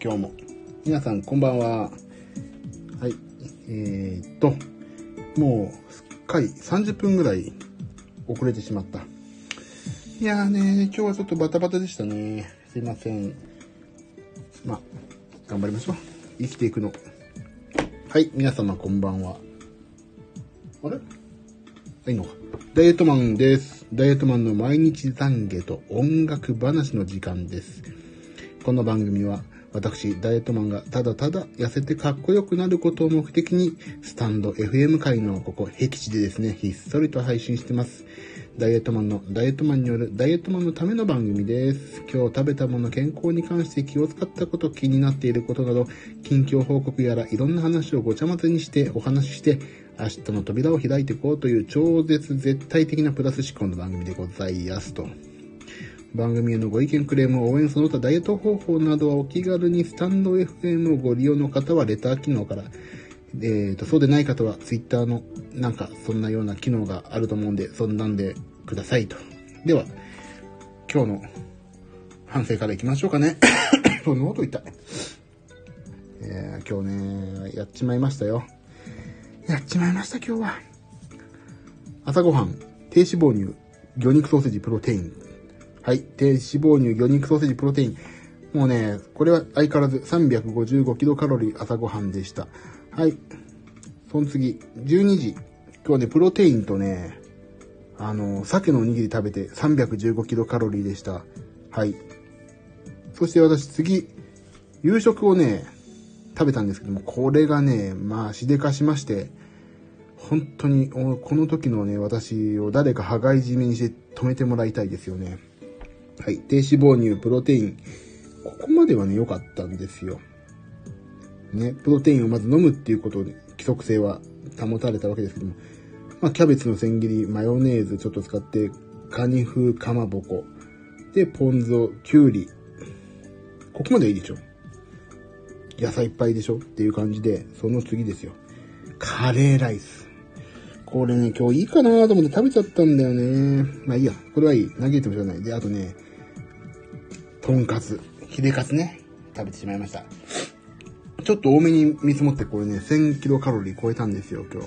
今日も。皆さん、こんばんは。はい。えー、っと、もう、すっかり30分ぐらい遅れてしまった。いやーね、今日はちょっとバタバタでしたね。すいません。まあ、頑張りましょう。生きていくの。はい、皆様こんばんは。あれ？いいのか。ダイエットマンです。ダイエットマンの毎日懺悔と音楽話の時間です。この番組は、私、ダイエットマンがただただ痩せてかっこよくなることを目的に、スタンド FM 界のここ、僻地でですね、ひっそりと配信してます。ダイエットマンのダイエットマンによるダイエットマンのための番組です。今日食べたもの健康に関して気を使ったこと気になっていることなど、近況報告やらいろんな話をごちゃ混ぜにしてお話しして、明日の扉を開いていこうという超絶絶対的なプラス思考の番組でございますと。番組へのご意見、クレーム、応援、その他ダイエット方法などはお気軽にスタンド FM をご利用の方はレター機能から、えーと、そうでない方は Twitter のなんかそんなような機能があると思うんで、そんなんでくださいと。では、今日の反省からいきましょうかね。その音痛い。えー、今日ね、やっちまいましたよ。やっちまいました今日は。朝ごはん、低脂肪乳、魚肉ソーセージプロテイン。はい、低脂肪乳、魚肉ソーセージプロテイン。もうね、これは相変わらず355キロカロリー朝ごはんでした。はい。その次、12時。今日ね、プロテインとね、あの、鮭のおにぎり食べて315キロカロリーでした。はい。そして私次、夕食をね、食べたんですけども、これがね、まあ、しでかしまして、本当に、この時のね、私を誰か羽交い締めにして止めてもらいたいですよね。はい。低脂肪乳、プロテイン。ここまではね、良かったんですよ。ね、プロテインをまず飲むっていうことに規則性は保たれたわけですけども、まあ、キャベツの千切り、マヨネーズちょっと使って、カニ風かまぼこ、で、ポン酢、きゅうり。ここまでいいでしょ野菜いっぱいでしょっていう感じで、その次ですよ。カレーライス。これね、今日いいかなと思って食べちゃったんだよね。まあいいや。これはいい。投げてもしょうがない。で、あとね、とんかつ。ひでかつね。食べてしまいました。ちょっと多めに見積もってこれね、1000キロカロリー超えたんですよ、今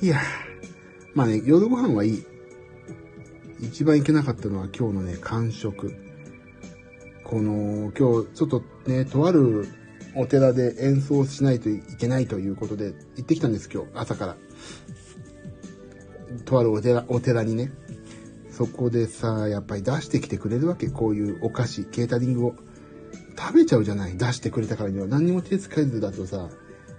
日。いやまあね、夜ご飯はいい。一番いけなかったのは今日のね、完食。この、今日ちょっとね、とあるお寺で演奏しないといけないということで行ってきたんです、今日、朝から。とあるお寺、お寺にね。そこでさ、やっぱり出してきてくれるわけ。こういうお菓子、ケータリングを。食べちゃうじゃない出してくれたからには。何にも手つかずだとさ、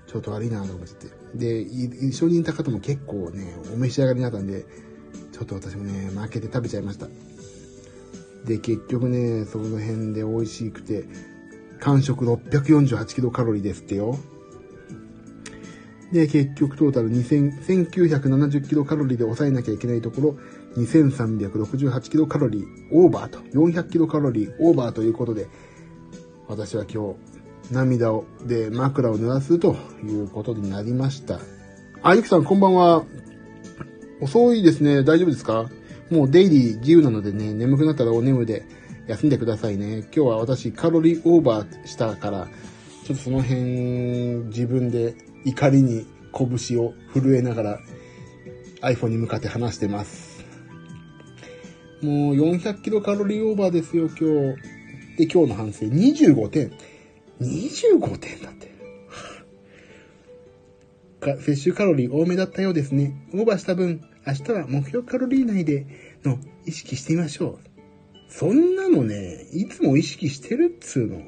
ちょっと悪いなと思って。で、一緒にいた方も結構ね、お召し上がりになったんで、ちょっと私もね、負けて食べちゃいました。で、結局ね、その辺で美味しくて、完食648キロカロリーですってよ。で、結局トータル2000 1970キロカロリーで抑えなきゃいけないところ、2368キロカロリーオーバーと、400キロカロリーオーバーということで、私は今日、涙を、で、枕を濡らすということになりました。あ、ゆきさんこんばんは。遅いですね。大丈夫ですか？もうデイリー自由なのでね、眠くなったらお眠で休んでくださいね。今日は私カロリーオーバーしたから、ちょっとその辺自分で怒りに拳を震えながら iPhone に向かって話してます。もう400キロカロリーオーバーですよ、今日。で、今日の反省、25点。25点だって。か摂取カロリー多めだったようですね。オーバーした分、明日は目標カロリー内での意識してみましょう。そんなのね、いつも意識してるっつうの。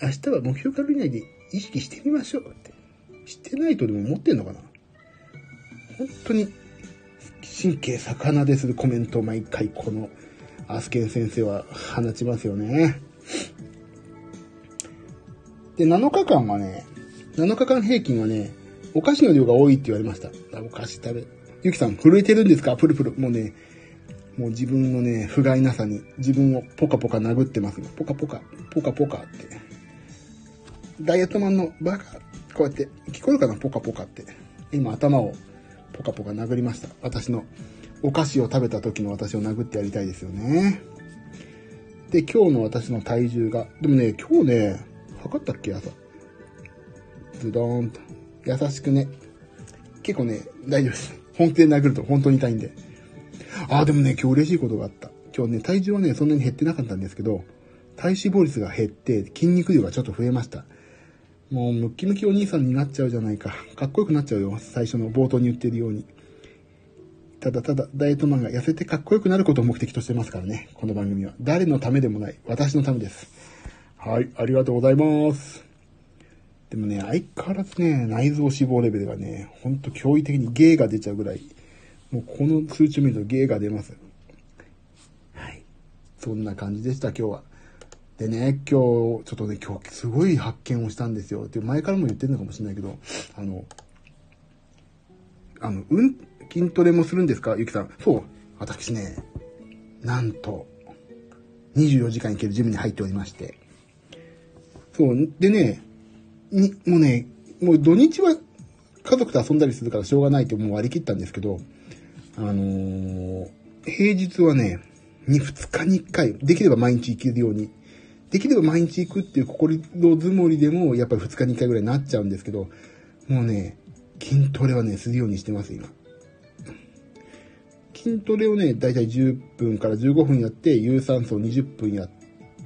明日は目標カロリー内で意識してみましょうって。してないとでも思ってんのかな？本当に神経魚でするコメントを毎回このアスケン先生は放ちますよね。で、7日間はね、7日間平均はね、お菓子の量が多いって言われました。お菓子食べ、ゆきさん震えてるんですか？プルプル。もうね、もう自分のね、不甲斐なさに自分をポカポカ殴ってます。ポカポカ、ポカポカって。ダイエットマンのバカ、こうやって、聞こえるかな？ポカポカって。今頭をポカポカ殴りました。私のお菓子を食べた時の私を殴ってやりたいですよね。で、今日の私の体重が、でもね、今日ね、測ったっけ？朝。ズドーンと。優しくね。結構ね、大丈夫です。本気で殴ると本当に痛いんで。ああ、でもね、今日嬉しいことがあった。今日ね、体重はね、そんなに減ってなかったんですけど、体脂肪率が減って、筋肉量がちょっと増えました。もう、ムッキムキお兄さんになっちゃうじゃないか。かっこよくなっちゃうよ。最初の冒頭に言ってるように。ただただ、ダイエットマンが痩せてかっこよくなることを目的としてますからね。この番組は。誰のためでもない。私のためです。はい、ありがとうございます。でもね、相変わらずね、内臓脂肪レベルがね、ほんと驚異的にゲーが出ちゃうぐらい、もうこの数値を見るとゲーが出ます。はい。そんな感じでした、今日は。でね、今日、ちょっとね、今日すごい発見をしたんですよ。で、前からも言ってるのかもしれないけど、あの、あの、うん、筋トレもするんですか？ゆきさん。そう。私ね、なんと、24時間いけるジムに入っておりまして。そう。でね、に、もうね、もう土日は家族と遊んだりするからしょうがないってもう割り切ったんですけど、あのー、平日はね、2、2日に1回、できれば毎日行けるように、できれば毎日行くっていう心の積もりでも、やっぱり2日に1回ぐらいになっちゃうんですけど、もうね、筋トレはね、するようにしてます、今。筋トレをね、だいたい10分から15分やって、有酸素を20分や、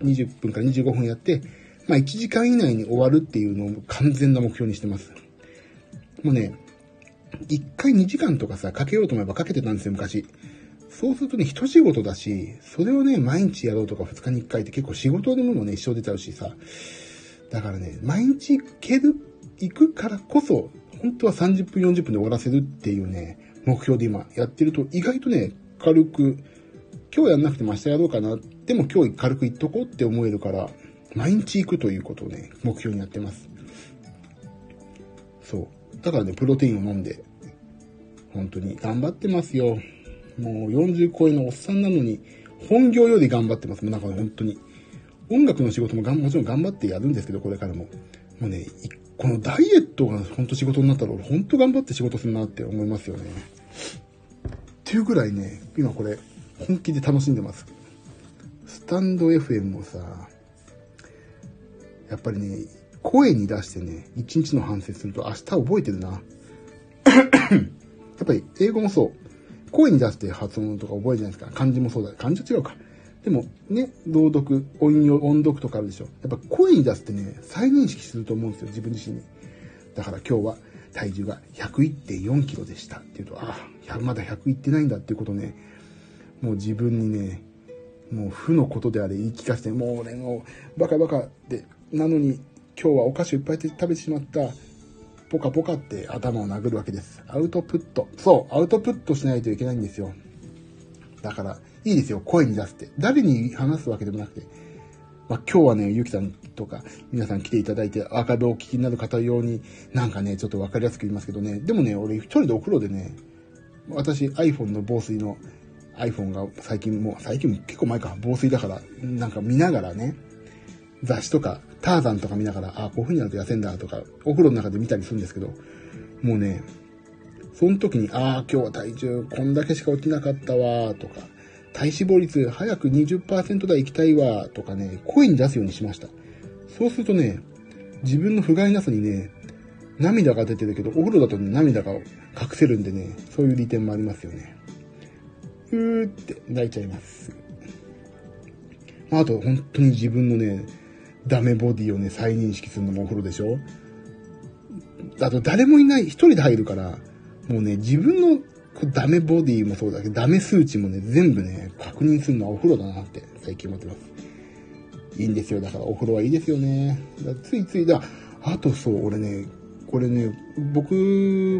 20分から25分やって、まあ1時間以内に終わるっていうのを完全な目標にしてます。もうね、1回2時間とかさ、かけようと思えばかけてたんですよ、昔。そうするとね、一仕事だし、それをね、毎日やろうとか2日に1回って結構仕事でもね、一生出ちゃうしさ。だからね、毎日行ける、行くからこそ、本当は30分40分で終わらせるっていうね、目標で今やってると意外とね、軽く、今日やんなくても明日やろうかな。でも今日軽く行っとこうって思えるから、毎日行くということをね、目標にやってます。そう。だからね、プロテインを飲んで、本当に頑張ってますよ。もう40超えのおっさんなのに、本業より頑張ってます。もうなんか本当に。音楽の仕事もがもちろん頑張ってやるんですけど、これからも。もうね、このダイエットが本当仕事になったら俺本当頑張って仕事するなって思いますよね。っていうぐらいね、今これ本気で楽しんでます。スタンド FM もさ、やっぱりね、声に出してね、一日の反省すると明日覚えてるな。やっぱり英語もそう。声に出して発音とか覚えるじゃないですか。漢字もそうだ。漢字は違うか。でもね、朗読、音用、音読とかあるでしょ。やっぱ声に出すってね、再認識すると思うんですよ、自分自身に。だから今日は体重が101.4キロでしたっていうと、ああ、まだ100いってないんだっていうことね、もう自分にね、もう負のことであれ言い聞かせて、もう俺のバカバカで、なのに今日はお菓子をいっぱい食べてしまった、ポカポカって頭を殴るわけです。アウトプット。そう、アウトプットしないといけないんですよ。だから、いいですよ、声に出すって。誰に話すわけでもなくて。まあ、今日はね、ゆきさんとか、皆さん来ていただいて、アーカイブをお聞きになる方用に、なんかね、ちょっとわかりやすく言いますけどね。でもね、俺一人でお風呂でね、私 iPhone の防水の iPhone が最近もう、最近も結構前か、防水だから、なんか見ながらね、雑誌とか、ターザンとか見ながら、ああ、こういう風になると痩せんだとか、お風呂の中で見たりするんですけど、もうね、その時に、ああ、今日は体重こんだけしか落ちなかったわ、とか、体脂肪率早く20%台行きたいわ、とかね、声に出すようにしました。そうするとね、自分の不甲斐なさにね、涙が出てるけど、お風呂だと、ね、涙が隠せるんでね、そういう利点もありますよね。ふーって泣いちゃいます。あと、本当に自分のね、ダメボディをね、再認識するのもお風呂でしょ？あと、誰もいない、一人で入るから、もうね、自分のダメボディもそうだけど、ダメ数値もね、全部ね、確認するのはお風呂だなって最近思ってます。いいんですよ。だからお風呂はいいですよね。だついついだ、あとそう、俺ね、これね、僕、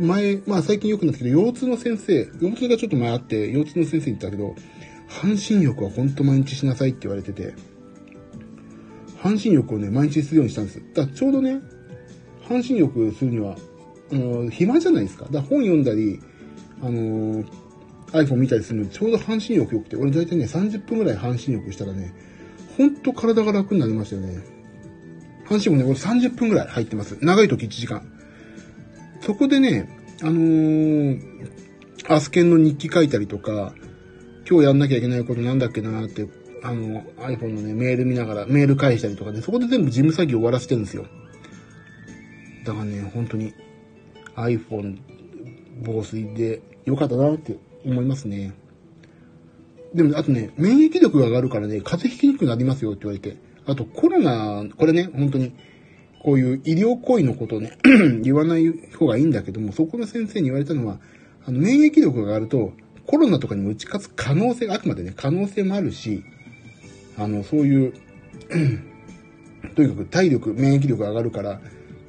前、まあ最近良くなったけど、腰痛の先生、腰痛がちょっと前あって、腰痛の先生に言ったけど、半身浴はほんと毎日しなさいって言われてて、半身浴をね、毎日するようにしたんです。だからちょうどね、半身浴するには、あの、暇じゃないですか。だから本読んだり、あの iPhone 見たりするのにちょうど半身浴良くて、俺大体ね、30分ぐらい半身浴したらね、ほんと体が楽になりましたよね。半身浴ね、俺30分ぐらい入ってます。長い時1時間。そこでね、あのー、アスケンの日記書いたりとか、今日やんなきゃいけないことなんだっけなーって、あの、iPhone のね、メール見ながら、メール返したりとかで、そこで全部事務作業終わらせてるんですよ。だからね、本当に iPhone 防水で良かったなって思いますね。でも、あとね、免疫力が上がるからね、風邪ひきにくくなりますよって言われて。あと、コロナ、これね、本当に、こういう医療行為のことをね、言わない方がいいんだけども、そこの先生に言われたのは、あの、免疫力が上がると、コロナとかにも打ち勝つ可能性が、あくまでね、可能性もあるし、あの、そういう、とにかく体力、免疫力が上がるから、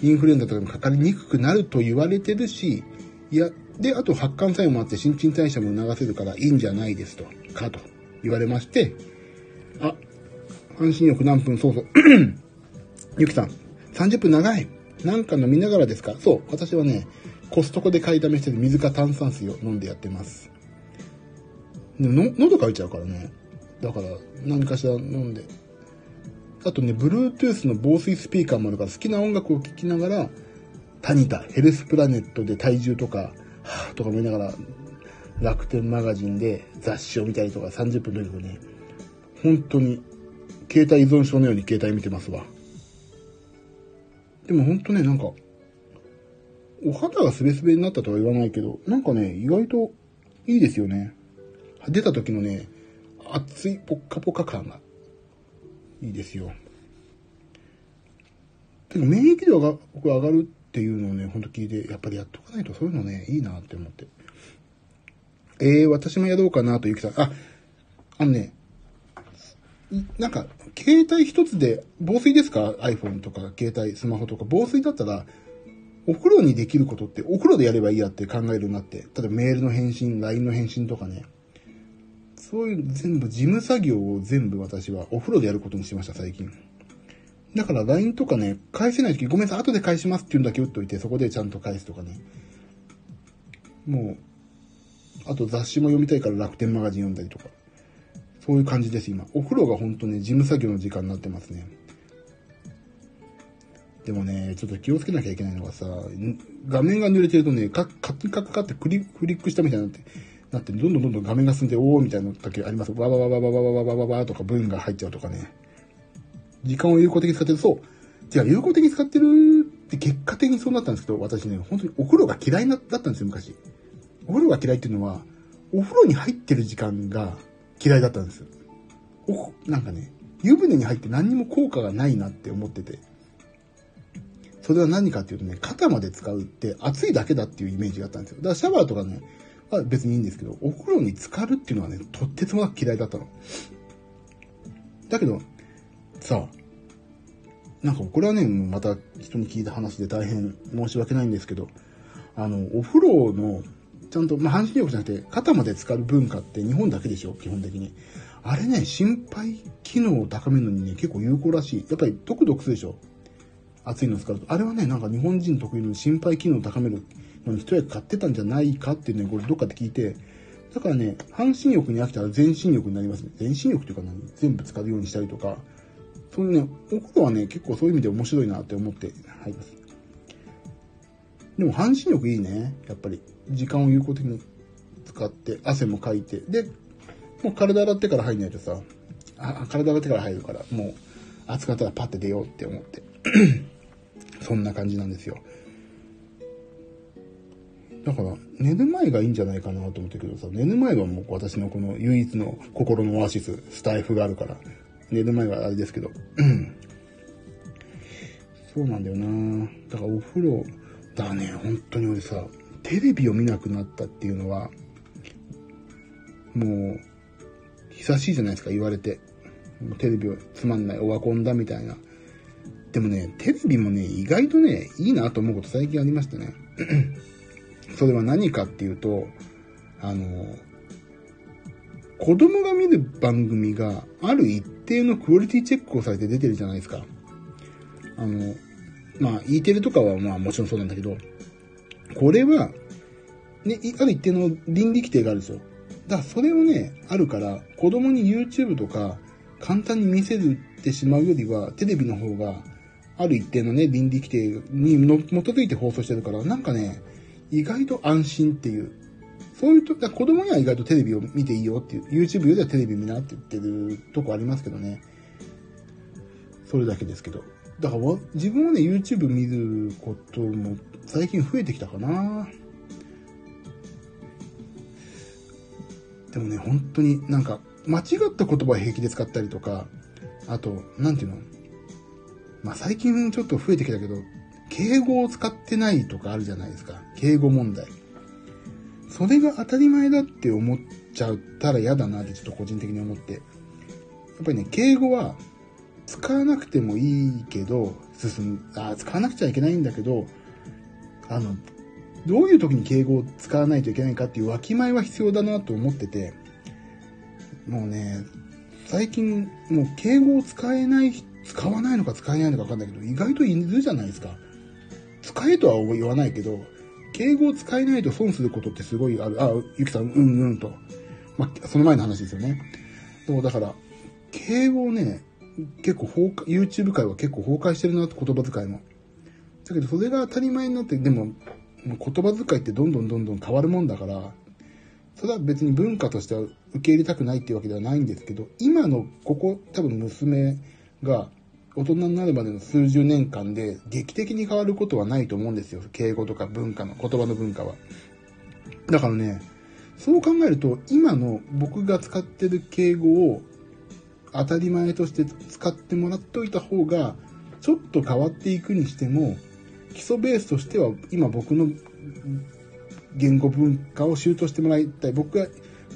インフルエンザとかもかかりにくくなると言われてるし、いや、で、あと発汗作用もあって新陳代謝も促せるからいいんじゃないですと、かと言われまして、あ、半身浴何分、そうそう。ゆきさん、30分長い。なんか飲みながらですか？そう、私はね、コストコで買いだめしてる水か炭酸水を飲んでやってます。でも喉乾いちゃうからね。だから、何かしら飲んで。あとね、Bluetooth の防水スピーカーもあるから好きな音楽を聴きながら、タニタ、ヘルスプラネットで体重とか、はぁとか思いながら、楽天マガジンで雑誌を見たりとか30分とにかくね、本当に、携帯依存症のように携帯見てますわ。でも本当ね、なんか、お肌がスベスベになったとは言わないけど、なんかね、意外といいですよね。出た時のね、熱いポッカポカ感がいいですよ。てか免疫力が上がるっていうのをね、ほんと聞いて、やっぱりやっとかないとそういうのね、いいなって思って。えー、私もやろうかなと、ゆきさん。あ、あのね、なんか、携帯一つで、防水ですか ?iPhone とか、携帯、スマホとか、防水だったら、お風呂にできることって、お風呂でやればいいやって考えるようになって、例えばメールの返信、LINE の返信とかね、そういう全部、事務作業を全部私はお風呂でやることにしました、最近。だから LINE とかね、返せないとき、ごめんなさい、後で返しますって言うんだけ打っといて、そこでちゃんと返すとかね。もう、あと雑誌も読みたいから楽天マガジン読んだりとか。そういう感じです、今。お風呂が本当ね、事務作業の時間になってますね。でもね、ちょっと気をつけなきゃいけないのがさ、画面が濡れてるとね、カッカッカッカってクリクリックしたみたいになって、なって、どんどんどんどん画面が進んで、おーみたいな時あります。わわわわわわわわわわわとか文が入っちゃうとかね。時間を有効的に使ってる。そう。じゃあ有効的に使ってるって結果的にそうなったんですけど、私ね、本当にお風呂が嫌いだったんですよ、昔。お風呂が嫌いっていうのは、お風呂に入ってる時間が嫌いだったんですよ。お、なんかね、湯船に入って何にも効果がないなって思ってて。それは何かっていうとね、肩まで使うって暑いだけだっていうイメージがあったんですよ。だからシャワーとかね、は別にいいんですけど、お風呂に浸かるっていうのはね、とってつもなく嫌いだったの。だけど、さなんかこれはね、また人に聞いた話で大変申し訳ないんですけど、あの、お風呂の、ちゃんと、まあ、半身浴じゃなくて、肩まで浸かる文化って日本だけでしょ？基本的に。あれね、心肺機能を高めるのにね、結構有効らしい。やっぱり、ドクドクするでしょ？熱いの使うと。あれはね、なんか日本人特有の心肺機能を高めるのに一役買ってたんじゃないかっていうね、これどっかで聞いて、だからね、半身浴に飽きたら全身浴になりますね。全身浴というか何全部使うようにしたりとか、そういうね、お風呂はね、結構そういう意味で面白いなって思って入ります。でも半身浴いいね。やっぱり。時間を有効的に使って、汗もかいて。で、もう体洗ってから入んないとさ、あ体洗ってから入るから、もう暑かったらパッて出ようって思って。そんな感じなんですよ。だから、寝る前がいいんじゃないかなと思ってるけどさ、寝る前はもう私のこの唯一の心のオアシス、スタイフがあるから、寝る前はあれですけど、そうなんだよなだからお風呂、だね、本当に俺さ、テレビを見なくなったっていうのは、もう、久しいじゃないですか、言われて。テレビをつまんない、オワコンだみたいな。でもね、テレビもね、意外とね、いいなと思うこと最近ありましたね。それは何かっていうと、あの、子供が見る番組がある一定のクオリティチェックをされて出てるじゃないですか。あの、まあ、E テレとかはまあもちろんそうなんだけど、これは、ね、ある一定の倫理規定があるんですよ。だからそれをね、あるから、子供に YouTube とか簡単に見せてしまうよりは、テレビの方が、ある一定のね、倫理規定に基づいて放送してるから、なんかね、意外と安心っていう、そういうと、子供には意外とテレビを見ていいよっていう、YouTube よりはテレビ見なって言ってるとこありますけどね。それだけですけど。だから自分はね、YouTube 見ることも最近増えてきたかな。でもね、本当になんか、間違った言葉を平気で使ったりとか、あと、なんていうの？まあ最近ちょっと増えてきたけど、敬語を使ってないとかあるじゃないですか。敬語問題。それが当たり前だって思っちゃったら嫌だなってちょっと個人的に思って。やっぱりね、敬語は使わなくてもいいけど、進む、あ、使わなくちゃいけないんだけど、あの、どういう時に敬語を使わないといけないかっていうわきまえは必要だなと思ってて、もうね、最近、もう敬語を使えない、使わないのか使えないのかわかんないけど、意外といるじゃないですか。使えとは言わないけど、敬語を使えないと損することってすごいある。あ、ゆきさん、うんうんと。まあ、その前の話ですよね。そう、だから、敬語をね、結構崩壊、YouTube 界は結構崩壊してるなって言葉遣いも。だけどそれが当たり前になって、でも、言葉遣いってどんどんどんどん変わるもんだから、それは別に文化としては受け入れたくないっていうわけではないんですけど、今のここ多分娘が大人になるまでの数十年間で劇的に変わることはないと思うんですよ。敬語とか文化の、言葉の文化は。だからね、そう考えると、今の僕が使ってる敬語を当たり前として使ってもらっておいた方が、ちょっと変わっていくにしても、基礎ベースとしては今僕の言語文化を習得してもらいたい。僕が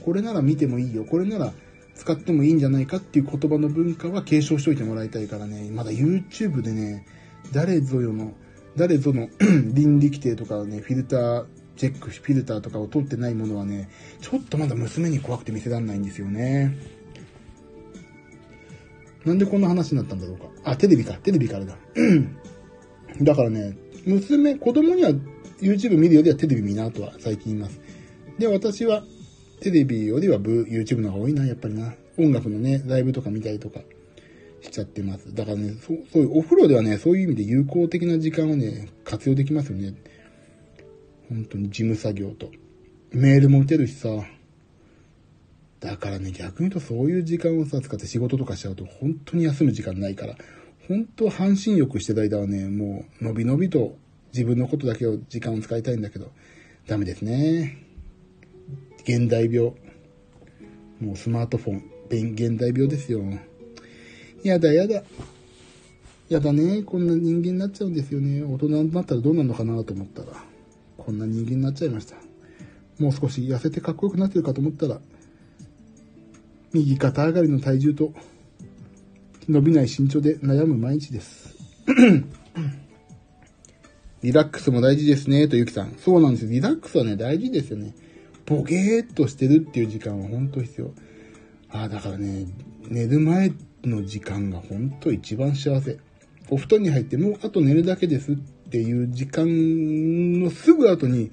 これなら見てもいいよ。これなら使ってもいいんじゃないかっていう言葉の文化は継承しておいてもらいたいからね、まだ YouTube でね、誰ぞよの、誰ぞの 倫理規定とかね、フィルター、チェック、フィルターとかを取ってないものはね、ちょっとまだ娘に怖くて見せられないんですよね。なんでこんな話になったんだろうか。あ、テレビか。テレビからだ。だからね、娘、子供には YouTube 見るよりはテレビ見なとは最近言います。で、私はテレビよりは YouTube の方が多いな、やっぱりな。音楽のね、ライブとか見たりとかしちゃってます。だからね、そう、そういうお風呂ではね、そういう意味で有効的な時間をね、活用できますよね。本当に事務作業と。メールも打てるしさ。だからね、逆に言うとそういう時間をさ、使って仕事とかしちゃうと、本当に休む時間ないから、本当半身浴してる間はね、もう、のびのびと自分のことだけを時間を使いたいんだけど、ダメですね。現代病。もうスマートフォン、現代病ですよ。やだやだ。やだね。こんな人間になっちゃうんですよね。大人になったらどうなるのかなと思ったら、こんな人間になっちゃいました。もう少し痩せてかっこよくなってるかと思ったら、右肩上がりの体重と、伸びない身長で悩む毎日です。リラックスも大事ですね、とゆきさん。そうなんですよ。リラックスはね、大事ですよね。ボケーっとしてるっていう時間は本当必要。ああ、だからね、寝る前の時間が本当一番幸せ。お布団に入ってもうあと寝るだけですっていう時間のすぐ後に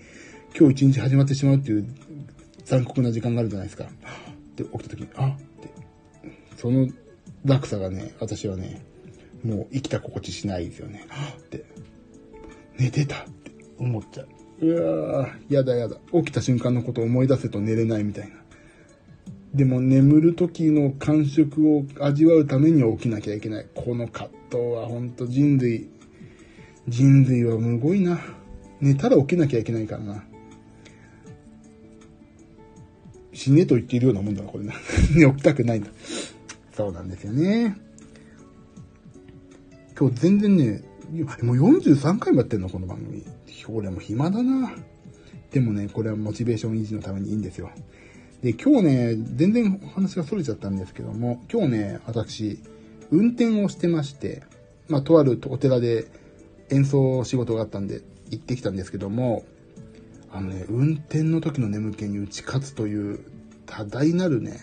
今日一日始まってしまうっていう残酷な時間があるじゃないですか。で、起きた時に、あって。その楽さがね、私はね、もう生きた心地しないですよね。って。寝てたって思っちゃう。うわぁ、やだやだ。起きた瞬間のことを思い出せと寝れないみたいな。でも眠る時の感触を味わうために起きなきゃいけない。この葛藤は本当人類、人類はむごいな。寝たら起きなきゃいけないからな。死ねと言っているようなもんだな、これな。寝起きたくないんだ。そうなんですよね。今日全然ね、もう43回もやってんの、この番組。俺も暇だな。でもね、これはモチベーション維持のためにいいんですよ。で、今日ね、全然話が逸れちゃったんですけども、今日ね、私、運転をしてまして、まあ、とあるお寺で演奏仕事があったんで、行ってきたんですけども、あのね、運転の時の眠気に打ち勝つという多大なるね、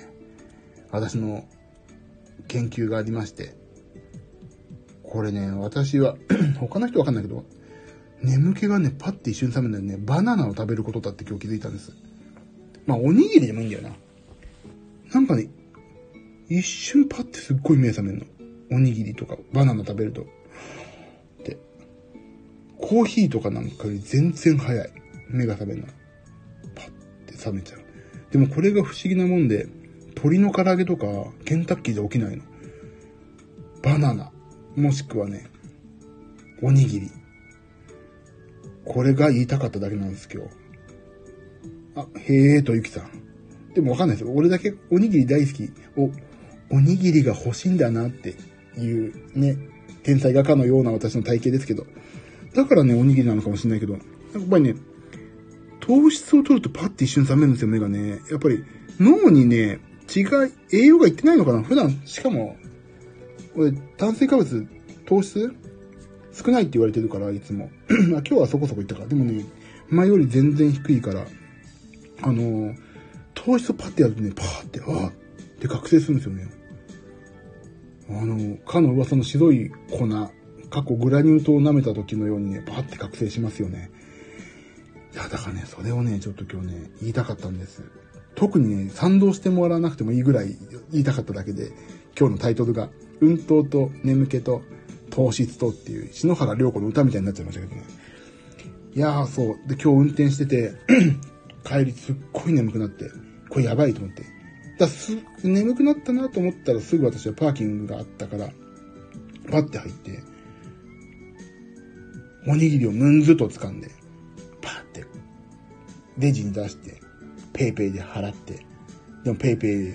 私の研究がありまして、これね、私は 他の人わかんないけど、眠気がね、パッて一瞬覚めるのよね、バナナを食べることだって今日気づいたんです。まあ、おにぎりでもいいんだよな。なんかね、一瞬パッてすっごい目覚めるの。おにぎりとか、バナナ食べると。で、コーヒーとかなんかより全然早い。目が覚めるの。パッて冷めちゃう。でもこれが不思議なもんで、鶏の唐揚げとか、ケンタッキーで起きないの。バナナ、もしくはね、おにぎり。これが言いたかっただけなんです今日。あ、へえーと、ゆきさん。でもわかんないですよ。俺だけおにぎり大好き。お、おにぎりが欲しいんだなっていうね、天才画家のような私の体型ですけど。だからね、おにぎりなのかもしれないけど、やっぱりね、糖質を取るとパッて一瞬冷めるんですよ、目がね。やっぱり脳にね、違い、栄養がいってないのかな普段、しかも、俺、炭水化物、糖質少ないって言われてるから、いつも。今日はそこそこいったから。でもね、前より全然低いから、あのー、糖質をパッてやるとね、パーって、ああって覚醒するんですよね。あの、かの噂の白い粉、過去グラニュー糖を舐めた時のようにね、パーって覚醒しますよね。いや、だからね、それをね、ちょっと今日ね、言いたかったんです。特にね、賛同してもらわなくてもいいぐらい言いたかっただけで、今日のタイトルが、運動と眠気と糖質とっていう、篠原涼子の歌みたいになっちゃいましたけどね。いやー、そう。で、今日運転してて、帰りすっごい眠くなって、これやばいと思って。だす、眠くなったなと思ったらすぐ私はパーキングがあったから、パッて入って、おにぎりをムンズと掴んで、パッて、レジに出して、ペイペイで払って、でもペイペ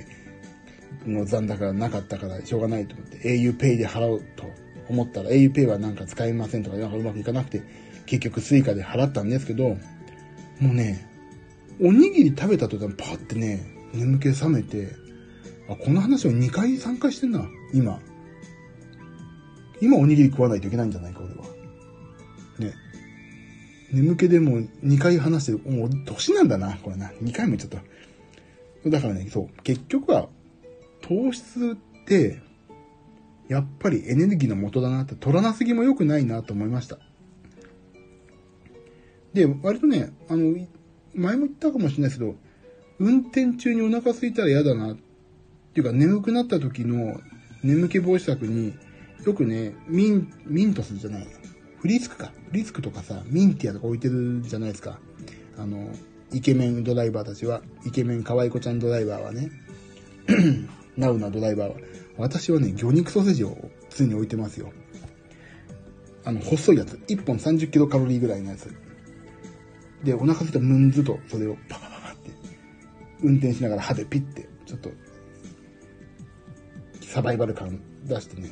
イの残高がなかったからしょうがないと思って、au ペイで払おうと思ったら au ペイはなんか使えませんとかなんかうまくいかなくて、結局スイカで払ったんですけど、もうね、おにぎり食べた途端パッてね、眠気覚めて、あ、この話を2回3回してんな、今。今おにぎり食わないといけないんじゃないか、俺は。ね。眠気でも2回話してる。もう年なんだな、これな。2回も言っちゃった。だからね、そう。結局は、糖質って、やっぱりエネルギーの元だなって、取らなすぎも良くないなと思いました。で、割とね、あの、前も言ったかもしれないですけど、運転中にお腹空いたら嫌だな、っていうか眠くなった時の眠気防止策に、よくね、ミン、ミントスじゃない。フリスクか。フリスクとかさ、ミンティアとか置いてるじゃないですか。あの、イケメンドライバーたちは、イケメン可愛い子ちゃんドライバーはね、ナウなドライバーは、私はね、魚肉ソーセージを常に置いてますよ。あの、細いやつ。1本30キロカロリーぐらいのやつ。で、お腹すいたらムンズとそれをパパパパって、運転しながら歯でピッて、ちょっと、サバイバル感出してね、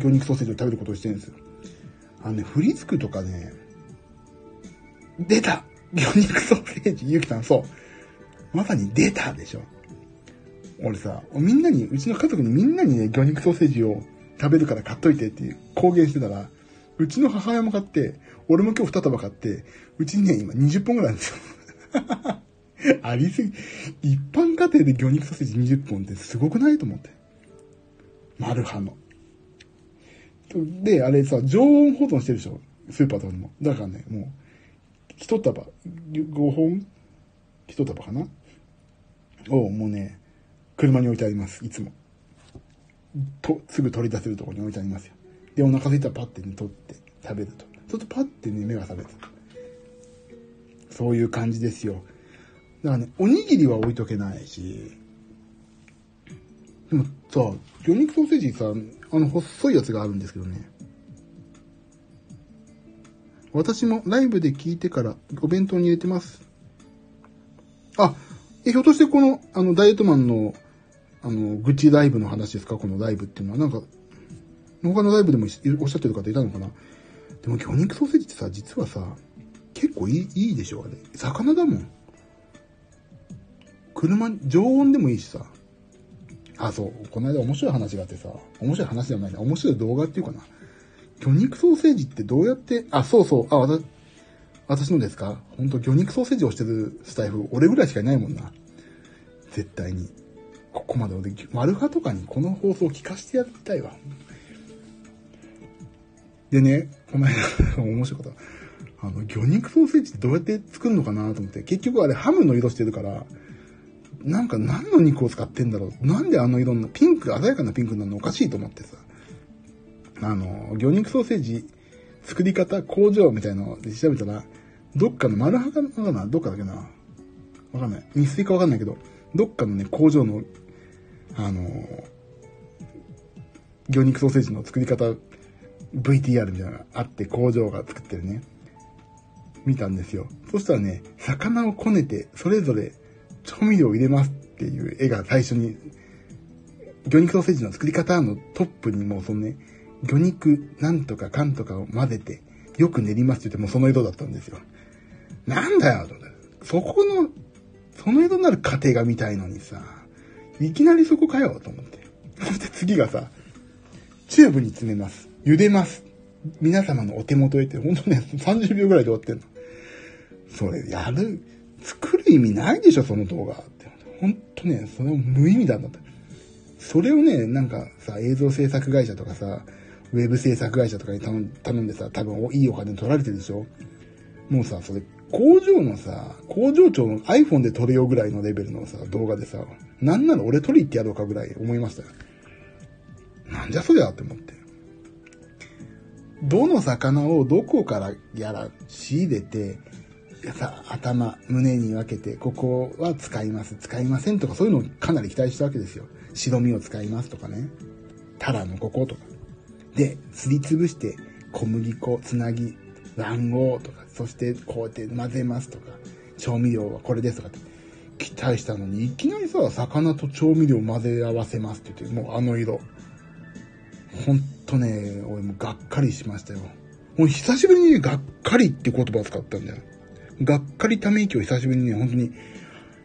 魚肉ソーセージを食べることをしてるんですよ。あのね、フリスクとかね、出た魚肉ソーセージ、ゆきさん、そう。まさに出たでしょ。俺さ、みんなに、うちの家族にみんなにね、魚肉ソーセージを食べるから買っといてっていう公言してたら、うちの母親も買って、俺も今日2束買って、うちにね、今20本ぐらいあるんですよ。ありすぎ。一般家庭で魚肉ソーセージ20本ってすごくないと思って。マルハの。で、あれさ、常温保存してるでしょ？スーパーとかにも。だからね、もう、一束、5本？一束かな？を、もうね、車に置いてあります。いつも。と、すぐ取り出せるところに置いてありますよ。で、お腹空いたらパッて、ね、取って食べると。ちょっとパッてね、目が覚める。そういう感じですよ。だからね、おにぎりは置いとけないし、でもさ、魚肉ソーセージさ、あの、細いやつがあるんですけどね。私もライブで聞いてからお弁当に入れてます。あ、え、ひょっとしてこの、あの、ダイエットマンの、あの、愚痴ライブの話ですか？このライブっていうのは。なんか、他のライブでもおっしゃってる方いたのかな？でも魚肉ソーセージってさ、実はさ、結構いい、いいでしょあれ。魚だもん。車、常温でもいいしさ。あ、そう。この間面白い話があってさ、面白い話ではないな。面白い動画っていうかな。魚肉ソーセージってどうやって、あ、そうそう。あ、私、私のですか？本当魚肉ソーセージをしてるスタイフ、俺ぐらいしかいないもんな。絶対に。ここまで俺、マルハとかにこの放送を聞かせてやりたいわ。でね、この間、面白かった。あの、魚肉ソーセージってどうやって作るのかなと思って、結局あれハムの色してるから、なんか何の肉を使ってんだろう。なんであの色の、ピンク、鮮やかなピンクなのおかしいと思ってさ。あの、魚肉ソーセージ作り方工場みたいなので調べたら、どっかの丸墓かな？どっかだけな？わかんない。日水かわかんないけど、どっかのね、工場の、あの、魚肉ソーセージの作り方 VTR みたいなのがあって工場が作ってるね。見たんですよ。そしたらね、魚をこねて、それぞれ調味料を入れますっていう絵が最初に、魚肉ソーセージの作り方のトップにもうそのね、魚肉なんとかかんとかを混ぜて、よく練りますって言ってもその色だったんですよ。なんだよ、そこの、その色になる過程が見たいのにさ、いきなりそこかよ、と思って。そして次がさ、チューブに詰めます。茹でます。皆様のお手元へって、ほんとね、30秒ぐらいで終わってんの。それ、やる、作る意味ないでしょ、その動画って。ほんとね、それ無意味だんだって。それをね、なんかさ、映像制作会社とかさ、ウェブ制作会社とかに頼ん頼んでさ、多分いいお金取られてるでしょもうさ、それ、工場のさ、工場長の iPhone で撮れよぐらいのレベルのさ、動画でさ、なんなら俺撮り行ってやろうかぐらい思いましたよ。なんじゃそりゃって思って。どの魚をどこからやら仕入れて、さ、頭、胸に分けて、ここは使います、使いませんとか、そういうのをかなり期待したわけですよ。白身を使いますとかね。タラのこことか。で、すりつぶして、小麦粉、つなぎ、卵黄とか、そしてこうやって混ぜますとか、調味料はこれですとかって期待したのに、いきなりさ、魚と調味料混ぜ合わせますって言って、もうあの色。ほんとね、俺もがっかりしましたよ。もう久しぶりにね、がっかりって言葉を使ったんだよ。がっかりため息を久しぶりにね、本当に、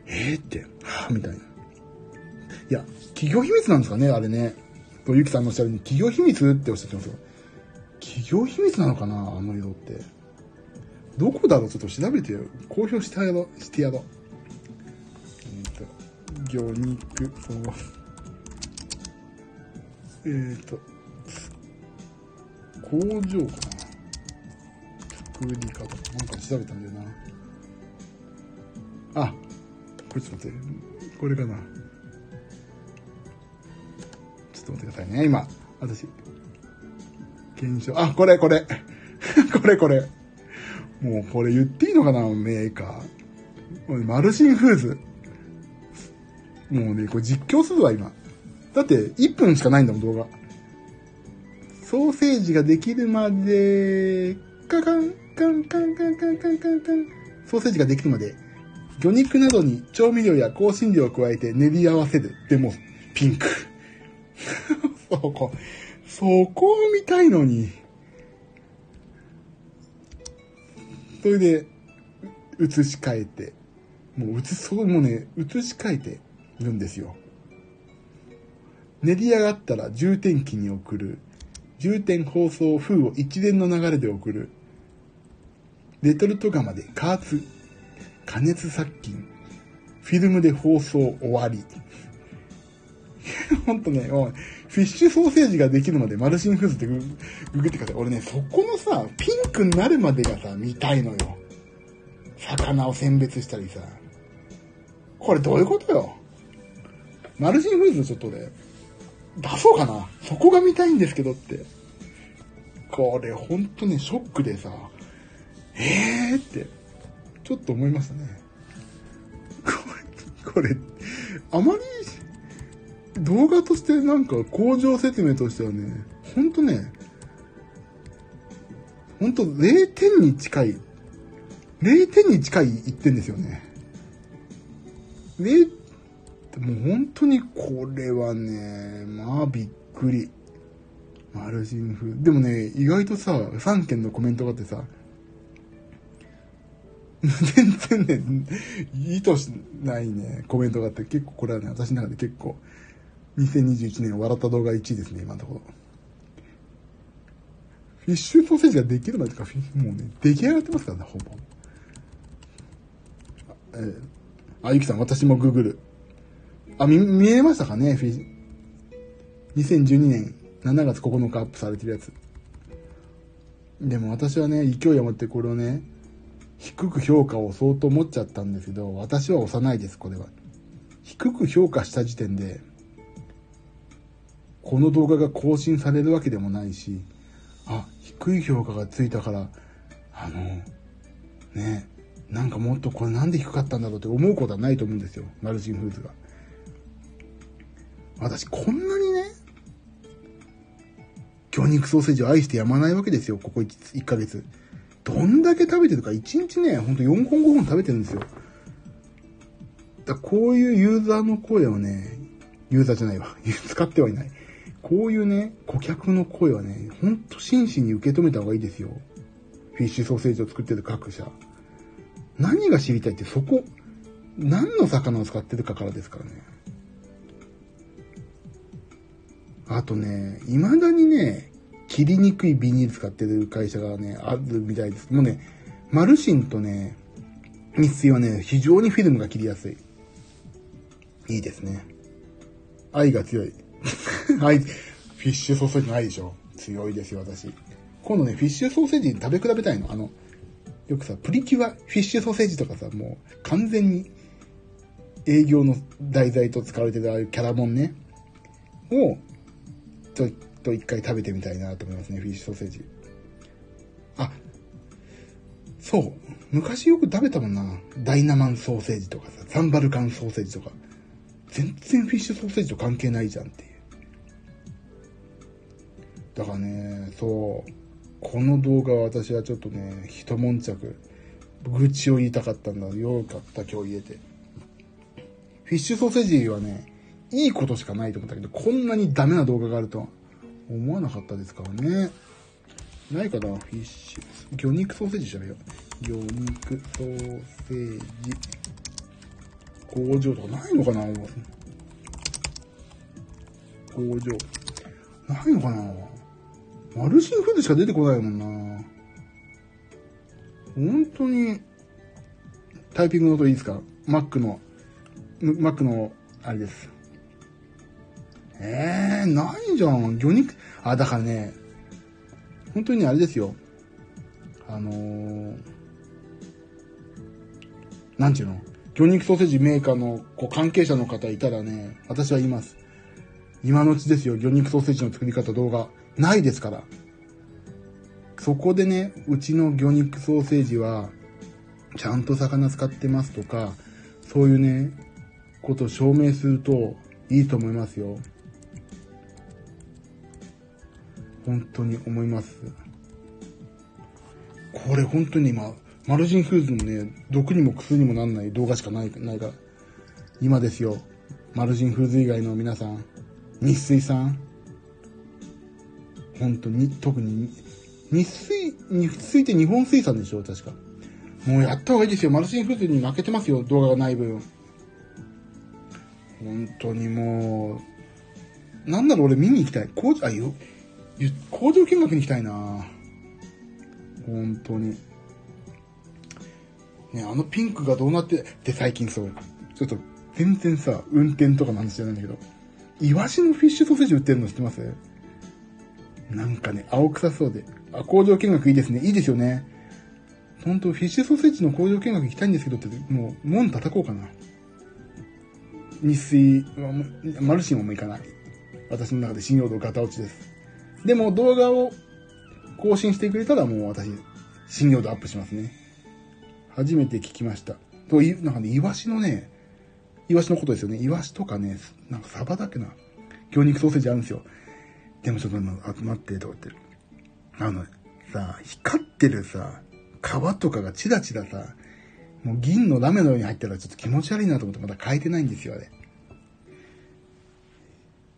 えー、って、はぁ、みたいな。いや、企業秘密なんですかね、あれね。と、ゆきさんのおっしゃるように、企業秘密っておっしゃってますよ。企業秘密なのかな、あの色って。どこだろう？ちょっと調べてよ。公表してやろう、してやろう。えっ、ー、と、魚肉、そう。えっ、ー、と、工場かな？作り方。なんか調べたんだよな。あ、これちょっと待って。これかな？ちょっと待ってくださいね。今、私、検証。あ、これ これ。これこれ。もうこれ言っていいのかなメーカー。マルシンフーズ。もうね、これ実況するわ、今。だって、1分しかないんだもん、動画。ソーセージができるまで、カカン、カンカンカンカンカンカンカン。ソーセージができるまで、魚肉などに調味料や香辛料を加えて練り合わせる。でも、ピンク。そこ、そこを見たいのに。それで、移し替えて、もう移そう、もうね、移し替えてるんですよ。練り上がったら充填機に送る。充填放送風を一連の流れで送る。レトルト釜で加圧、加熱殺菌、フィルムで放送終わり。ほんとね、おいフィッシュソーセージができるまでマルシンフーズってググってください。俺ね、そこのさ、ピンクになるまでがさ、見たいのよ。魚を選別したりさ。これどういうことよ？マルシンフーズちょっとね、出そうかな。そこが見たいんですけどって。これほんとね、ショックでさ、えーって、ちょっと思いましたね。これ、これ、あまり、動画としてなんか工場説明としてはね、ほんとね、ほんと0点に近い、0点に近い1点ですよね。0もう本当にこれはね、まあびっくり。マルシン風。でもね、意外とさ、3件のコメントがあってさ、全然ね、意図しないね、コメントがあって、結構これはね、私の中で結構、2021年笑った動画1位ですね、今のところ。フィッシュソーセージができるまでとか、もうね、出来上がってますからね、ほぼ。えー、あ、ゆきさん、私もグーグル。あ、見、見えましたかねフィ ?2012 年7月9日アップされてるやつ。でも私はね、勢いを持ってこれをね、低く評価を相当持っちゃったんですけど、私は押さないです、これは。低く評価した時点で、この動画が更新されるわけでもないし、あ、低い評価がついたから、あの、ね、なんかもっとこれなんで低かったんだろうって思うことはないと思うんですよ。マルチンフーズが。私こんなにね、魚肉ソーセージを愛してやまないわけですよ、ここ 1, 1ヶ月。どんだけ食べてるか、1日ね、ほんと4本5本食べてるんですよ。だこういうユーザーの声をね、ユーザーじゃないわ。使ってはいない。こういうね、顧客の声はね、ほんと真摯に受け止めた方がいいですよ。フィッシュソーセージを作ってる各社。何が知りたいってそこ、何の魚を使ってるかからですからね。あとね、未だにね、切りにくいビニール使ってる会社がね、あるみたいです。もうね、マルシンとね、日水はね、非常にフィルムが切りやすい。いいですね。愛が強い。愛、フィッシュソーセージの愛でしょ。強いですよ、私。今度ね、フィッシュソーセージに食べ比べたいの。あの、よくさ、プリキュア、フィッシュソーセージとかさ、もう完全に営業の題材と使われてるああいうキャラモンね、を、ちょっと一回食べてみたいなと思いますね、フィッシュソーセージ。あ、そう。昔よく食べたもんな。ダイナマンソーセージとかさ、サンバルカンソーセージとか。全然フィッシュソーセージと関係ないじゃんっていう。だからね、そう。この動画は私はちょっとね、一悶着、愚痴を言いたかったんだ。よかった、今日言えて。フィッシュソーセージはね、いいことしかないと思ったけど、こんなにダメな動画があるとは思わなかったですからね。ないかなフィッシュ。魚肉ソーセージ調べよう。魚肉ソーセージ。工場とかないのかな工場。ないのかなマルシンフードしか出てこないもんな本当に、タイピングの音いいですか ?Mac の、Mac の、あれです。えー、ないじゃん。魚肉、あ、だからね、本当にあれですよ。あのー、なんちゅうの？魚肉ソーセージメーカーのこう関係者の方いたらね、私は言います。今のうちですよ、魚肉ソーセージの作り方動画。ないですから。そこでね、うちの魚肉ソーセージは、ちゃんと魚使ってますとか、そういうね、ことを証明するといいと思いますよ。本当に思います。これ本当に今、マルジンフーズのね、毒にも薬にもなんない動画しかない、ないから。今ですよ。マルジンフーズ以外の皆さん、日水さん、本当に、特に、日水、日水って日本水産でしょ確か。もうやった方がいいですよ。マルシンフーズに負けてますよ。動画がない分。本当にもう、なんだろう俺見に行きたい。工場、あ、よ、工場見学に行きたいな本当に。ね、あのピンクがどうなって、で最近そう、ちょっと全然さ、運転とかの話じゃないんだけど、イワシのフィッシュソーセージ売ってるの知ってます？なんかね、青臭そうで。あ、工場見学いいですね。いいですよね。本当フィッシュソーセージの工場見学行きたいんですけどって、もう、門叩こうかな。日水、マルシンはもう行かない。私の中で信用度ガタ落ちです。でも動画を更新してくれたらもう私、信用度アップしますね。初めて聞きました。と、いなんかね、イワシのね、イワシのことですよね。イワシとかね、なんかサバだっけな。魚肉ソーセージあるんですよ。でもちょっと集まって、とか言ってる。あの、さ、光ってるさ、皮とかがチラチラさ、もう銀のラメのように入ったらちょっと気持ち悪いなと思ってまだ変えてないんですよ、あれ。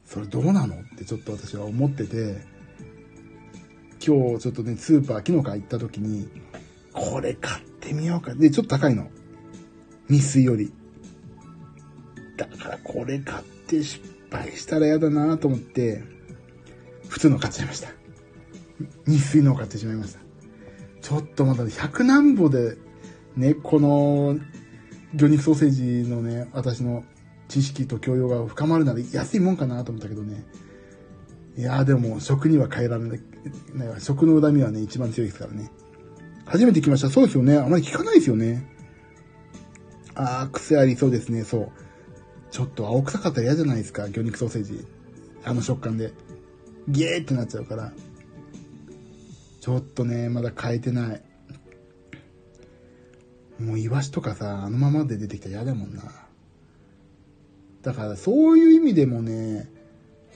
それどうなの？ってちょっと私は思ってて、今日ちょっとね、スーパー、昨日から行った時に、これ買ってみようか。で、ちょっと高いの。日水より。だからこれ買って失敗したら嫌だなと思って、普通の買っちゃいました。日水のを買ってしまいました。ちょっとまだ100何歩で、ね、この、魚肉ソーセージのね、私の知識と教養が深まるなら安いもんかなと思ったけどね。いやーでも食には変えられない。食の恨みはね、一番強いですからね。初めて来ました。そうですよね。あまり聞かないですよね。あー、癖ありそうですね。そう。ちょっと青臭かったら嫌じゃないですか。魚肉ソーセージ。あの食感で。ゲーってなっちゃうから。ちょっとね、まだ変えてない。もうイワシとかさ、あのままで出てきたら嫌だもんな。だからそういう意味でもね、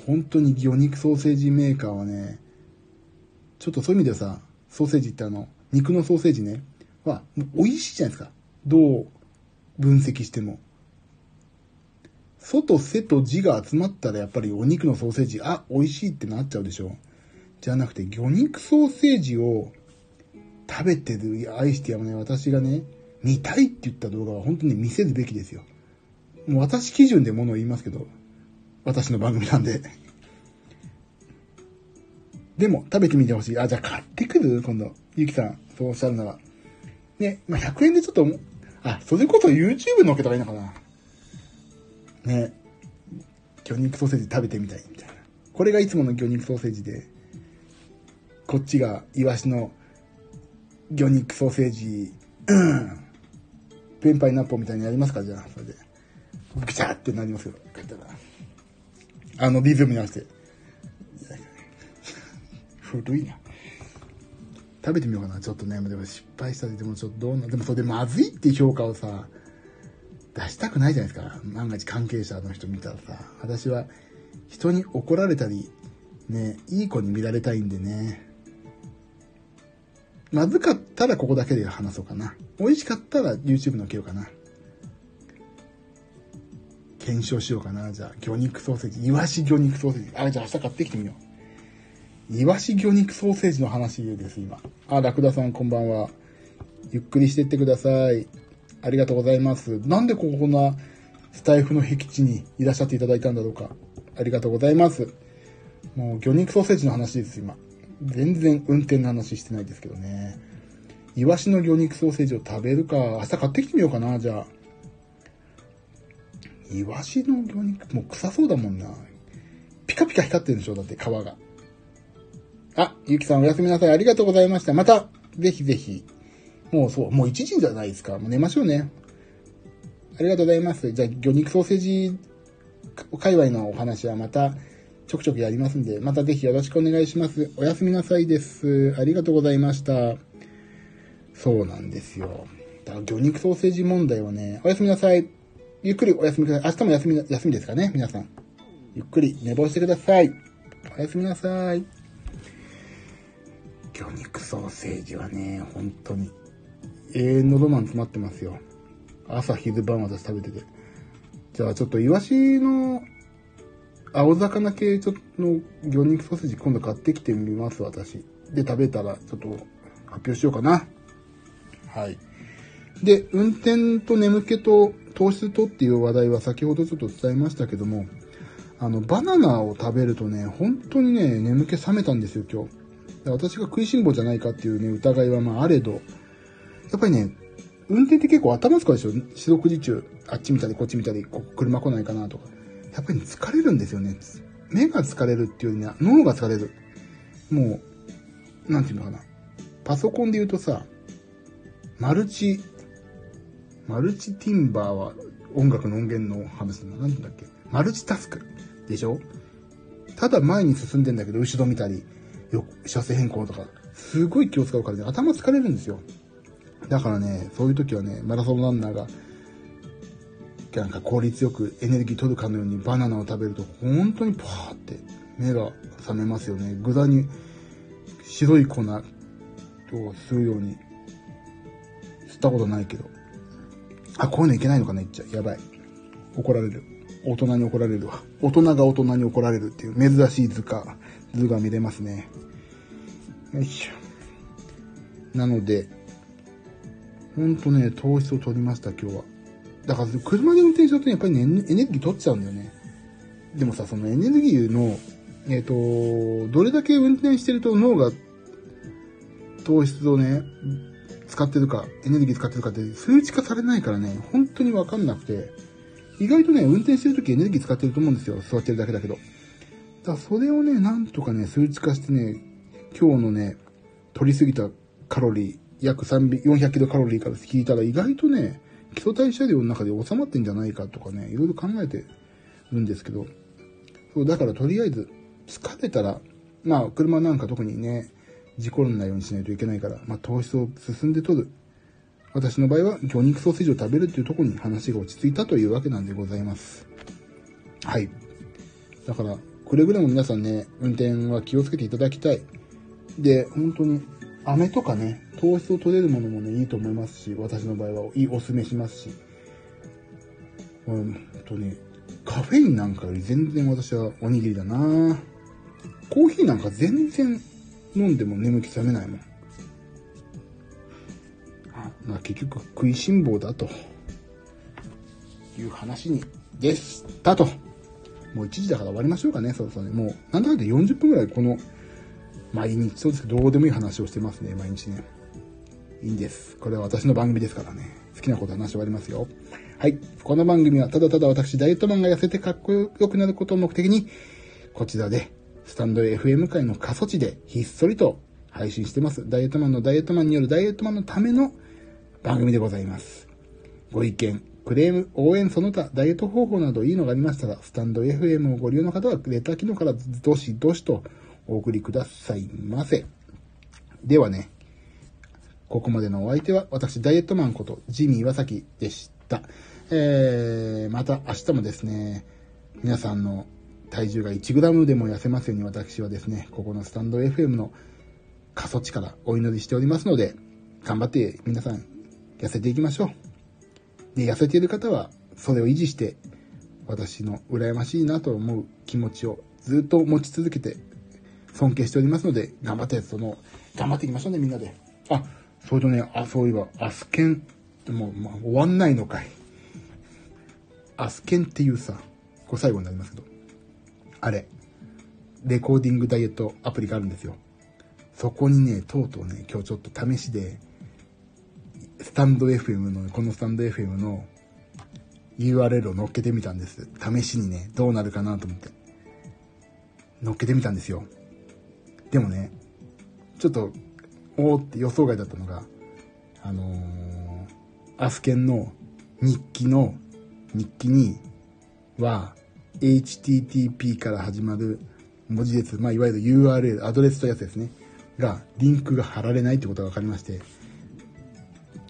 本当に魚肉ソーセージメーカーはね、ちょっとそういう意味ではさ、ソーセージってあの、肉のソーセージね、は、美味しいじゃないですか。どう分析しても。ソとセと字が集まったらやっぱりお肉のソーセージ、あ、美味しいってなっちゃうでしょ。じゃなくて、魚肉ソーセージを食べてる、愛してやもね、私がね、見たいって言った動画は本当に見せるべきですよ。もう私基準でものを言いますけど、私の番組なんで。でも、食べてみてほしい。あ、じゃあ買ってくる？今度。ゆきさん、そうおっしゃるなら。ね、まあ、100円でちょっと、あ、それこそ YouTube 載っけたらいいのかな。ね、魚肉ソーセージ食べてみたいみたいな。これがいつもの魚肉ソーセージで、こっちがイワシの魚肉ソーセージ、うん、ペンパイナッポみたいにやりますか？じゃあ、それで。ぐちゃってなりますよ。こうやったら。あのリズムに合わせて。古いな。食べてみようかな。ちょっとね、でも失敗したり、でもちょっとどうな、でもそれでまずいって評価をさ、出したくないじゃないですか。万が一関係者の人見たらさ。私は人に怒られたり、ね、いい子に見られたいんでね。まずかったらここだけで話そうかな。美味しかったら YouTube のけようかな。検証しようかな。じゃあ、魚肉ソーセージ。イワシ魚肉ソーセージ。あ、じゃあ明日買ってきてみよう。イワシ魚肉ソーセージの話です、今。あ、ラクダさんこんばんは。ゆっくりしてってください。ありがとうございます。なんでここんなスタイフの僻地にいらっしゃっていただいたんだろうか。ありがとうございます。もう魚肉ソーセージの話です、今。全然運転の話してないですけどね。イワシの魚肉ソーセージを食べるか。明日買ってきてみようかな、じゃあ。イワシの魚肉、もう臭そうだもんな。ピカピカ光ってるんでしょだって皮が。あ、ゆきさんおやすみなさい。ありがとうございました。また、ぜひぜひ。もうそう、もう1時じゃないですか。もう寝ましょうね。ありがとうございます。じゃあ、魚肉ソーセージ界隈のお話はまたちょくちょくやりますんで、またぜひよろしくお願いします。おやすみなさいです。ありがとうございました。そうなんですよ。だから魚肉ソーセージ問題はね、おやすみなさい。ゆっくりお休みください。明日も休み、休みですかね、皆さん。ゆっくり寝坊してください。おやすみなさい。魚肉ソーセージはね、本当に、永遠のロマン詰まってますよ。朝、昼、晩私食べてて。じゃあちょっとイワシの青魚系ちょっとの魚肉ソーセージ今度買ってきてみます、私。で、食べたらちょっと発表しようかな。はい。で、運転と眠気と糖質とっていう話題は先ほどちょっと伝えましたけども、あの、バナナを食べるとね、本当にね、眠気覚めたんですよ、今日。私が食いしん坊じゃないかっていうね、疑いはまああれど、やっぱりね、運転って結構頭使うでしょ？四六時中。あっち見たりこっち見たり、こ車来ないかなとか。やっぱり、ね、疲れるんですよね。目が疲れるっていうよりね、脳が疲れる。もう、なんていうのかな。パソコンで言うとさ、マルチマルチティンバーは音楽の音源の話な。何だっけ？マルチタスクでしょ？ただ前に進んでんだけど、後ろ見たり、よ、車線変更とか、すごい気を使うからね、頭疲れるんですよ。だからね、そういう時はね、マラソンランナーが、なんか効率よくエネルギー取るかのようにバナナを食べると、本当にパーって目が覚めますよね。具材に白い粉をするように、吸ったことないけど。あ、こういうのいけないのかな言っちゃう。やばい。怒られる。大人に怒られるわ。大人が大人に怒られるっていう珍しい図か、図が見れますね。よいしょ。なので、ほんとね、糖質を取りました、今日は。だから、車で運転するとやっぱりね、エネルギー取っちゃうんだよね。でもさ、そのエネルギーの、えっ、ー、と、どれだけ運転してると脳が糖質をね、使ってるか、エネルギー使ってるかって数値化されないからね、本当にわかんなくて、意外とね、運転してる時エネルギー使ってると思うんですよ。座ってるだけだけど。だそれをね、なんとかね、数値化してね、今日のね、取りすぎたカロリー、約400キロカロリーから聞いたら意外とね、基礎代謝量の中で収まってんじゃないかとかね、いろいろ考えてるんですけど、そう、だからとりあえず、疲れたら、まあ、車なんか特にね、事故らないようにしないといけないから、まあ、糖質を進んで取る。私の場合は魚肉ソーセージを食べるっていうとこに話が落ち着いたというわけなんでございます。はい。だから、くれぐれも皆さんね、運転は気をつけていただきたい。で、本当に、飴とかね、糖質を取れるものもね、いいと思いますし、私の場合はいいおすすめしますし。本当に、カフェインなんかより全然私はおにぎりだなコーヒーなんか全然飲んでも眠気覚めないもん。まあ、結局食いしん坊だという話にでしたと。もう1時だから終わりましょうかね、そろそろね。もう、なんだかんだ40分くらいこの、毎日、そうですど、うでもいい話をしてますね、毎日ね。いいんです。これは私の番組ですからね。好きなこと話終わりますよ。はい。この番組はただただ私、ダイエットマンが痩せてかっこよくなることを目的に、こちらで、スタンド FM 界の過疎地でひっそりと配信してます。ダイエットマンのダイエットマンによるダイエットマンのための番組でございます。ご意見、クレーム、応援その他、ダイエット方法などいいのがありましたら、スタンド FM をご利用の方は、レター機能からどしどしとお送りくださいませ。ではね、ここまでのお相手は、私、ダイエットマンこと、ジミー岩崎でした。えー、また明日もですね、皆さんの体重が 1g でも痩せますように私はですね、ここのスタンド FM の過疎地からお祈りしておりますので、頑張って皆さん痩せていきましょう。で、痩せている方は、それを維持して、私の羨ましいなと思う気持ちをずっと持ち続けて、尊敬しておりますので、頑張って、その、頑張っていきましょうね、みんなで。あ、それとね、あ、そういえば、アスケン、もう、まあ、終わんないのかい。アスケンっていうさ、これ最後になりますけど、あれ、レコーディングダイエットアプリがあるんですよ。そこにね、とうとうね、今日ちょっと試しで、スタンド FM の、このスタンド FM の URL を乗っけてみたんです。試しにね、どうなるかなと思って。乗っけてみたんですよ。でもね、ちょっと、おーって予想外だったのが、あのー、アスケンの日記の、日記には、http から始まる文字列、まあ、いわゆる URL、アドレスというやつですね。が、リンクが貼られないってことが分かりまして、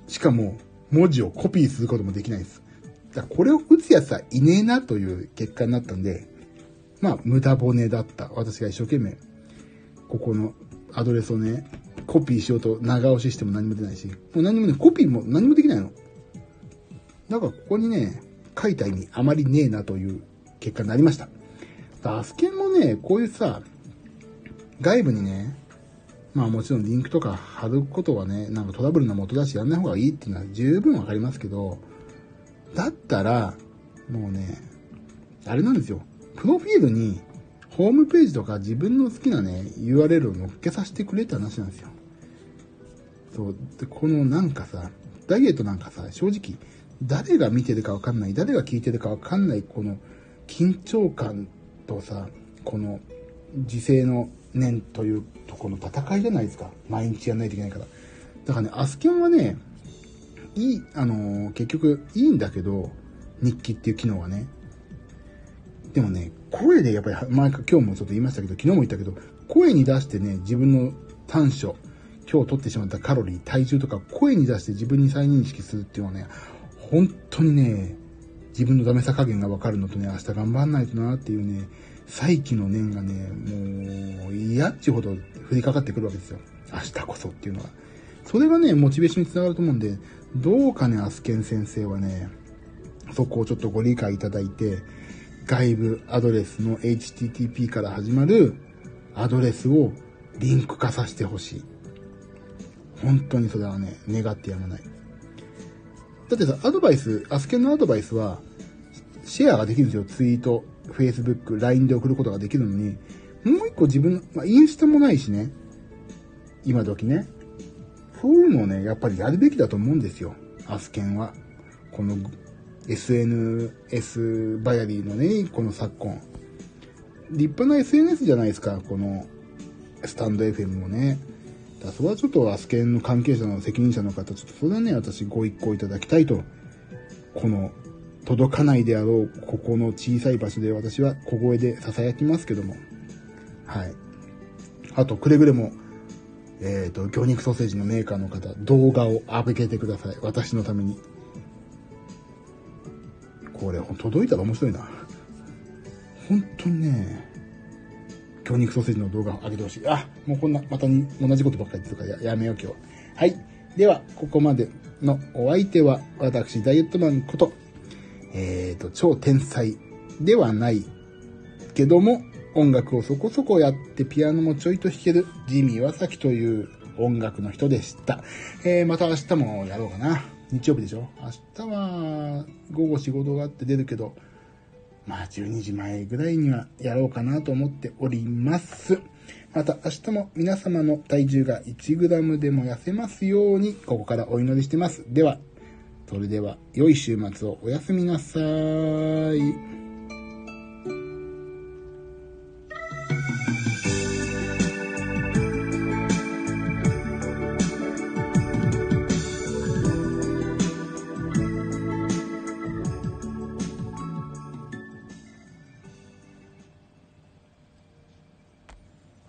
しかも、文字をコピーすることもできないです。だからこれを打つやつはいねえなという結果になったんで、まあ、無駄骨だった。私が一生懸命、ここのアドレスをね、コピーしようと長押ししても何も出ないし、もう何もね、コピーも何もできないの。だからここにね、書いた意味あまりねえなという結果になりました。アスケンもね、こういうさ、外部にね、まあもちろんリンクとか貼ることはね、なんかトラブルの元だしやんない方がいいっていうのは十分わかりますけど、だったら、もうね、あれなんですよ。プロフィールにホームページとか自分の好きなね、URL を載っけさせてくれって話なんですよ。そう。で、このなんかさ、ダイエットなんかさ、正直、誰が見てるかわかんない、誰が聞いてるかわかんない、この緊張感とさ、この時勢の念というとこの戦いじゃないですか。毎日やんないといけないから。だからね、アスキャンはね、いい、あのー、結局いいんだけど、日記っていう機能はね。でもね、声でやっぱり、前か今日もちょっと言いましたけど、昨日も言ったけど、声に出してね、自分の短所、今日取ってしまったカロリー、体重とか、声に出して自分に再認識するっていうのはね、本当にね、自分のダメさ加減がわかるのとね、明日頑張んないとなっていうね、再起の念がね、もう嫌っちほど降りかかってくるわけですよ。明日こそっていうのは。それがね、モチベーションにつながると思うんで、どうかね、アスケン先生はね、そこをちょっとご理解いただいて、外部アドレスの HTTP から始まるアドレスをリンク化させてほしい。本当にそれはね、願ってやまない。だってさ、アドバイス、アスケンのアドバイスは、シェアができるんですよ。ツイート、Facebook、LINE で送ることができるのに、もう一個自分、まあ、インスタもないしね。今時ね。そういうのをね、やっぱりやるべきだと思うんですよ。アスケンは。この SNS バヤリーのね、この昨今。立派な SNS じゃないですか、このスタンド FM もね。だそれはちょっとアスケンの関係者の責任者の方、ちょっとそれはね、私ご一行いただきたいと、この届かないであろう、ここの小さい場所で私は小声で囁きますけども。はい。あと、くれぐれも、えっ、と、魚肉ソーセージのメーカーの方、動画を上げてください。私のために。これ、届いたら面白いな。本当にね、魚肉ソーセージの動画を上げてほしい。あ、もうこんな、またに同じことばっかり言ってるからやめよう今日は。はい。では、ここまでのお相手は、私、ダイエットマンこと、えっ、ー、と、超天才ではないけども、音楽をそこそこやってピアノもちょいと弾けるジミー・ワサキという音楽の人でした。えー、また明日もやろうかな。日曜日でしょ？明日は午後仕事があって出るけど、まあ12時前ぐらいにはやろうかなと思っております。また明日も皆様の体重が 1g でも痩せますように、ここからお祈りしてます。では、それでは良い週末をおやすみなさーい。